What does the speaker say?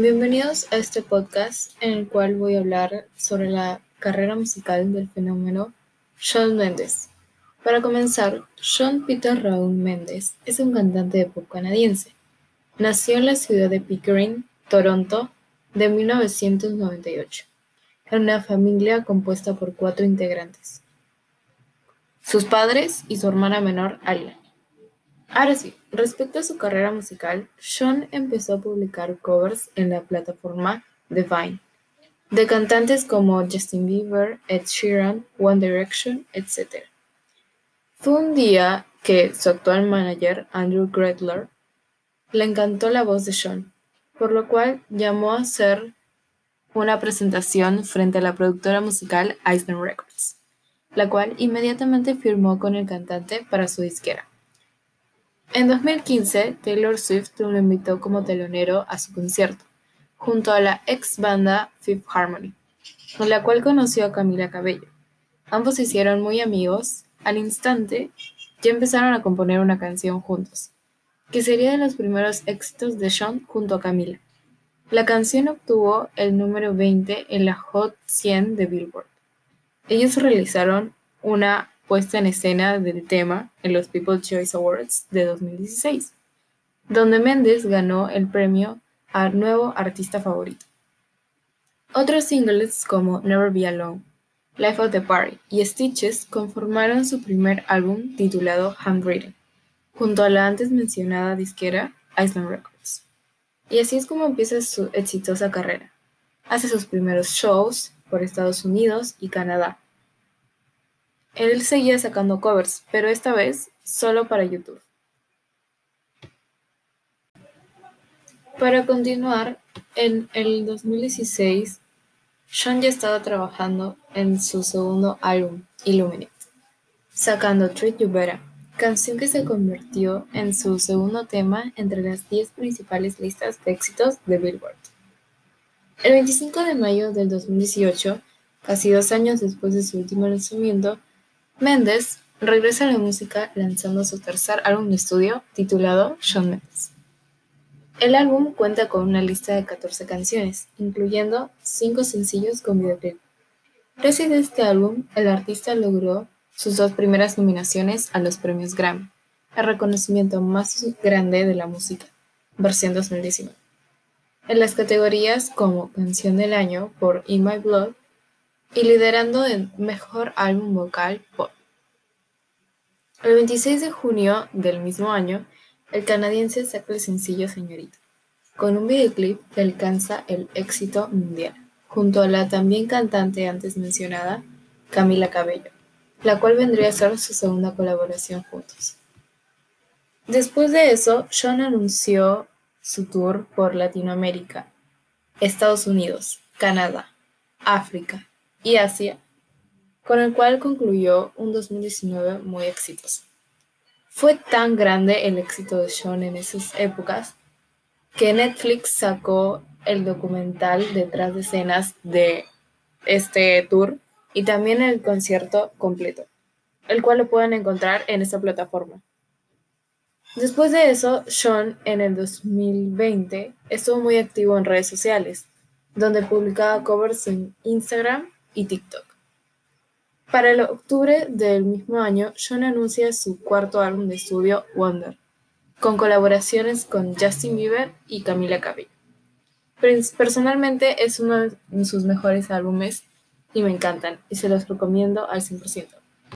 Bienvenidos a este podcast en el cual voy a hablar sobre la carrera musical del fenómeno Shawn Mendes. Para comenzar, Sean Peter Raúl Mendes es un cantante de pop canadiense. Nació en la ciudad de Pickering, Toronto, de 1998, en una familia compuesta por cuatro integrantes. Sus padres y su hermana menor, Alia. Ahora sí, respecto a su carrera musical, Sean empezó a publicar covers en la plataforma Vine, de cantantes como Justin Bieber, Ed Sheeran, One Direction, etc. Fue un día que su actual manager, Andrew Gretler, le encantó la voz de Sean, por lo cual llamó a hacer una presentación frente a la productora musical Eisner Records, la cual inmediatamente firmó con el cantante para su disquera. En 2015, Taylor Swift lo invitó como telonero a su concierto, junto a la ex banda Fifth Harmony, con la cual conoció a Camila Cabello. Ambos se hicieron muy amigos, al instante ya empezaron a componer una canción juntos, que sería de los primeros éxitos de Sean junto a Camila. La canción obtuvo el número 20 en la Hot 100 de Billboard. Ellos realizaron una puesta en escena del tema en los People's Choice Awards de 2016, donde Mendes ganó el premio a Nuevo Artista Favorito. Otros singles como Never Be Alone, Life of the Party y Stitches conformaron su primer álbum titulado Handwritten, junto a la antes mencionada disquera Island Records. Y así es como empieza su exitosa carrera. Hace sus primeros shows por Estados Unidos y Canadá, él seguía sacando covers, pero esta vez solo para YouTube. Para continuar, en el 2016, Sean ya estaba trabajando en su segundo álbum, Illuminate, sacando Treat You Better, canción que se convirtió en su segundo tema entre las 10 principales listas de éxitos de Billboard. El 25 de mayo del 2018, casi dos años después de su último lanzamiento, Mendes regresa a la música lanzando su tercer álbum de estudio titulado Shawn Mendes. El álbum cuenta con una lista de 14 canciones, incluyendo 5 sencillos con videoclip. Gracias a este álbum, el artista logró sus dos primeras nominaciones a los premios Grammy, el reconocimiento más grande de la música, versión 2019, en las categorías como Canción del Año por In My Blood y liderando el Mejor Álbum Vocal Pop. El 26 de junio del mismo año, el canadiense saca el sencillo Señorita, con un videoclip que alcanza el éxito mundial, junto a la también cantante antes mencionada, Camila Cabello, la cual vendría a ser su segunda colaboración juntos. Después de eso, Sean anunció su tour por Latinoamérica, Estados Unidos, Canadá, África, y Asia, con el cual concluyó un 2019 muy exitoso. Fue tan grande el éxito de Sean en esas épocas que Netflix sacó el documental detrás de escenas de este tour y también el concierto completo, el cual lo pueden encontrar en esta plataforma. Después de eso, Sean en el 2020 estuvo muy activo en redes sociales, donde publicaba covers en Instagram y TikTok. Para el octubre del mismo año, John anuncia su cuarto álbum de estudio, Wonder, con colaboraciones con Justin Bieber y Camila Cabello. Personalmente es uno de sus mejores álbumes y me encantan y se los recomiendo al 100%.